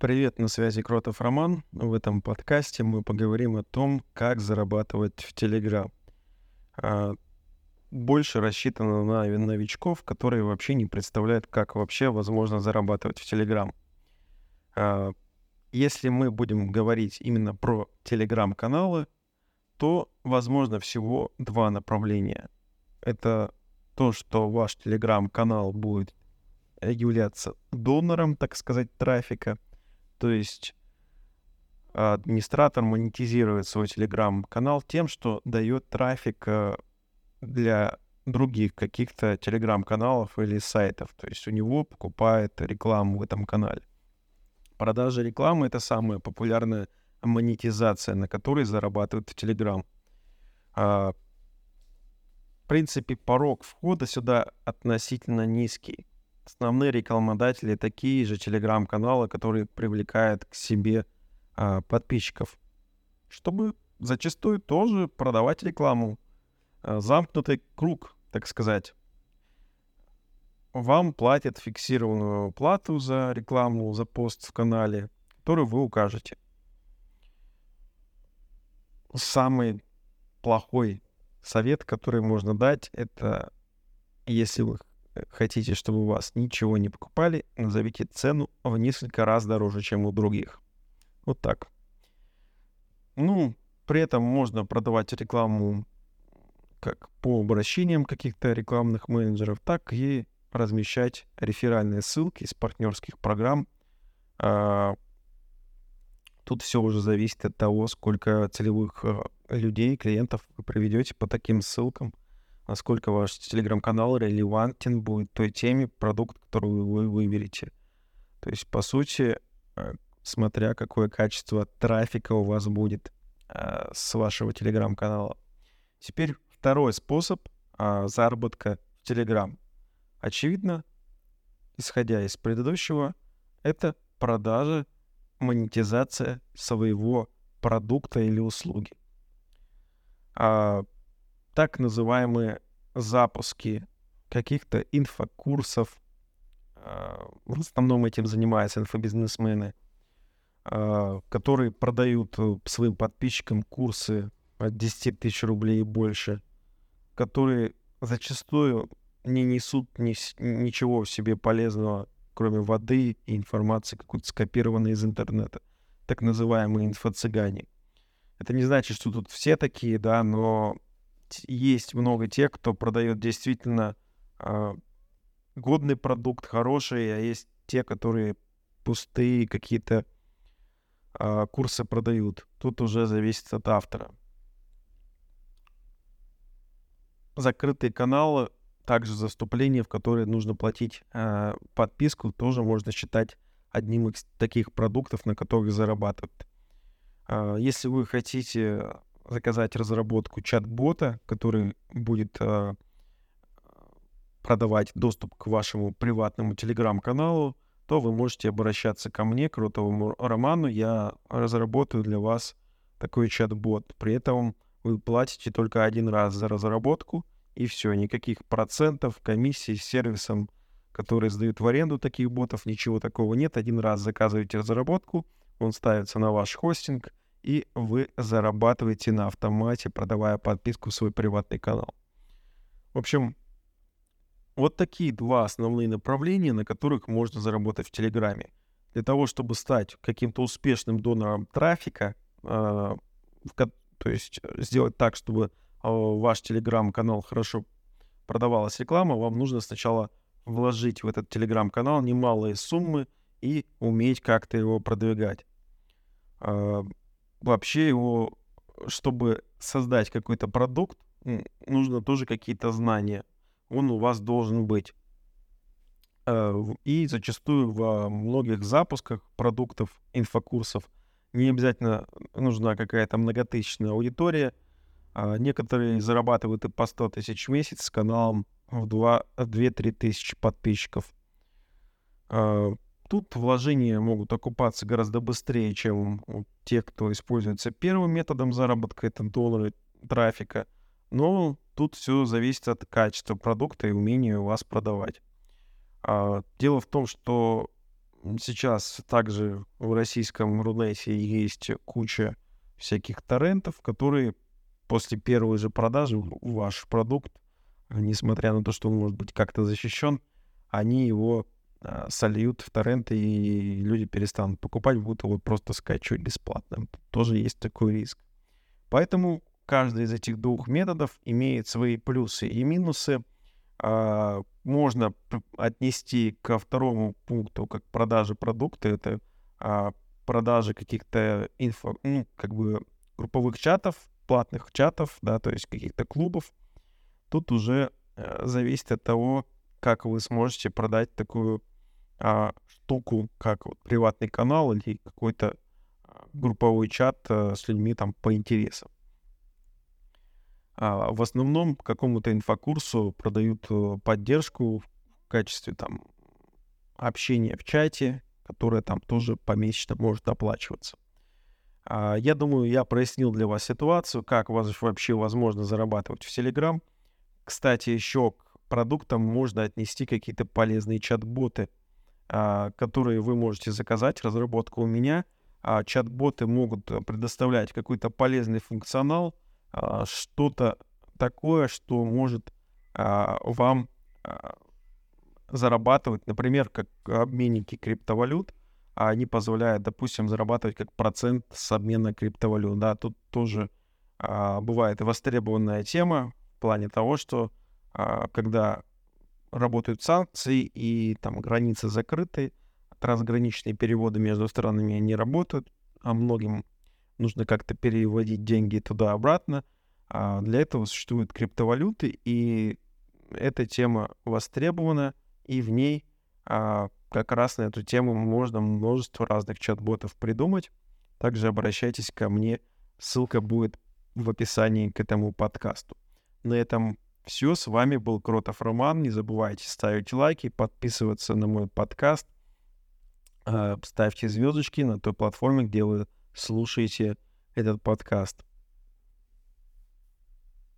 Привет, на связи Кротов Роман. В этом подкасте мы поговорим о том, как зарабатывать в Телеграм. Больше рассчитано на новичков, которые вообще не представляют, как вообще возможно зарабатывать в Телеграм. Если мы будем говорить именно про Телеграм-каналы, то возможно всего два направления. Это то, что ваш Телеграм-канал будет являться донором, так сказать, трафика — то есть администратор монетизирует свой телеграм-канал тем, что дает трафик э, для других каких-то телеграм-каналов или сайтов. То есть у него покупает рекламу в этом канале. Продажа рекламы — это самая популярная монетизация, на которой зарабатывают в Телеграм. А, в принципе, порог входа сюда относительно низкий основные рекламодатели такие же телеграм-каналы, которые привлекают к себе а, подписчиков, чтобы зачастую тоже продавать рекламу. А, замкнутый круг, так сказать. Вам платят фиксированную плату за рекламу, за пост в канале, которую вы укажете. Самый плохой совет, который можно дать, это если вы хотите, чтобы у вас ничего не покупали, назовите цену в несколько раз дороже, чем у других. Вот так. Ну, при этом можно продавать рекламу как по обращениям каких-то рекламных менеджеров, так и размещать реферальные ссылки из партнерских программ. А, тут все уже зависит от того, сколько целевых а, людей, клиентов вы проведете по таким ссылкам насколько ваш телеграм-канал релевантен будет той теме, продукт, который вы выберете. То есть, по сути, э, смотря какое качество трафика у вас будет э, с вашего телеграм-канала. Теперь второй способ э, заработка в Телеграм. Очевидно, исходя из предыдущего, это продажа, монетизация своего продукта или услуги. А так называемые запуски каких-то инфокурсов. А, в основном этим занимаются инфобизнесмены, а, которые продают э, своим подписчикам курсы от 10 тысяч рублей и больше, которые зачастую не несут ни, ничего в себе полезного, кроме воды и информации, какой-то скопированной из интернета, так называемые инфо-цыгане. Это не значит, что тут все такие, да, но есть много тех, кто продает действительно э, годный продукт, хороший, а есть те, которые пустые какие-то э, курсы продают. Тут уже зависит от автора. Закрытые каналы, также заступления, в которые нужно платить э, подписку, тоже можно считать одним из таких продуктов, на которых зарабатывают. Если вы хотите заказать разработку чат-бота, который будет э, продавать доступ к вашему приватному телеграм-каналу, то вы можете обращаться ко мне, Крутовому Роману. Я разработаю для вас такой чат-бот. При этом вы платите только один раз за разработку, и все, никаких процентов, комиссий с сервисом, который сдают в аренду таких ботов, ничего такого нет. Один раз заказываете разработку, он ставится на ваш хостинг, и вы зарабатываете на автомате, продавая подписку в свой приватный канал. В общем, вот такие два основные направления, на которых можно заработать в Телеграме. Для того, чтобы стать каким-то успешным донором трафика, э, то есть сделать так, чтобы э, ваш Телеграм-канал хорошо продавалась реклама, вам нужно сначала вложить в этот Телеграм-канал немалые суммы и уметь как-то его продвигать. Э, вообще его, чтобы создать какой-то продукт, нужно тоже какие-то знания. Он у вас должен быть. Э, и зачастую во многих запусках продуктов, инфокурсов не обязательно нужна какая-то многотысячная аудитория. А некоторые зарабатывают и по 100 тысяч в месяц с каналом в 2-3 тысячи подписчиков. Тут вложения могут окупаться гораздо быстрее, чем у тех, кто используется первым методом заработка, это доллары трафика. Но тут все зависит от качества продукта и умения вас продавать. А, дело в том, что сейчас также в российском Рунете есть куча всяких торрентов, которые после первой же продажи ваш продукт, несмотря на то, что он может быть как-то защищен, они его сольют в торренты, и люди перестанут покупать, будут его просто скачивать бесплатно. Тоже есть такой риск. Поэтому каждый из этих двух методов имеет свои плюсы и минусы. А, можно отнести ко второму пункту как продажи продукта. Это а, продажи каких-то инфо, ну, как бы групповых чатов, платных чатов, да, то есть каких-то клубов. Тут уже э, зависит от того, как вы сможете продать такую а, штуку, как вот приватный канал или какой-то а, групповой чат а, с людьми там по интересам. А, в основном какому-то инфокурсу продают э, поддержку в качестве там общения в чате, которое там тоже помесячно может оплачиваться. А, я думаю, я прояснил для вас ситуацию, как вас вообще возможно зарабатывать в Telegram. Кстати, еще к продуктам можно отнести какие-то полезные чат-боты, которые вы можете заказать, разработка у меня. Чат-боты могут предоставлять какой-то полезный функционал, а, что-то такое, что может а, вам а, зарабатывать, например, как обменники криптовалют, а они позволяют, допустим, зарабатывать как процент с обмена криптовалют. Да, тут тоже а, бывает востребованная тема в плане того, что а, когда работают санкции и там границы закрыты, трансграничные переводы между странами не работают, а многим нужно как-то переводить деньги туда-обратно. А для этого существуют криптовалюты, и эта тема востребована, и в ней а, как раз на эту тему можно множество разных чат-ботов придумать. Также обращайтесь ко мне, ссылка будет в описании к этому подкасту. На этом все. С вами был Кротов Роман. Не забывайте ставить лайки, подписываться на мой подкаст. А, ставьте звездочки на той платформе, где вы слушаете этот подкаст.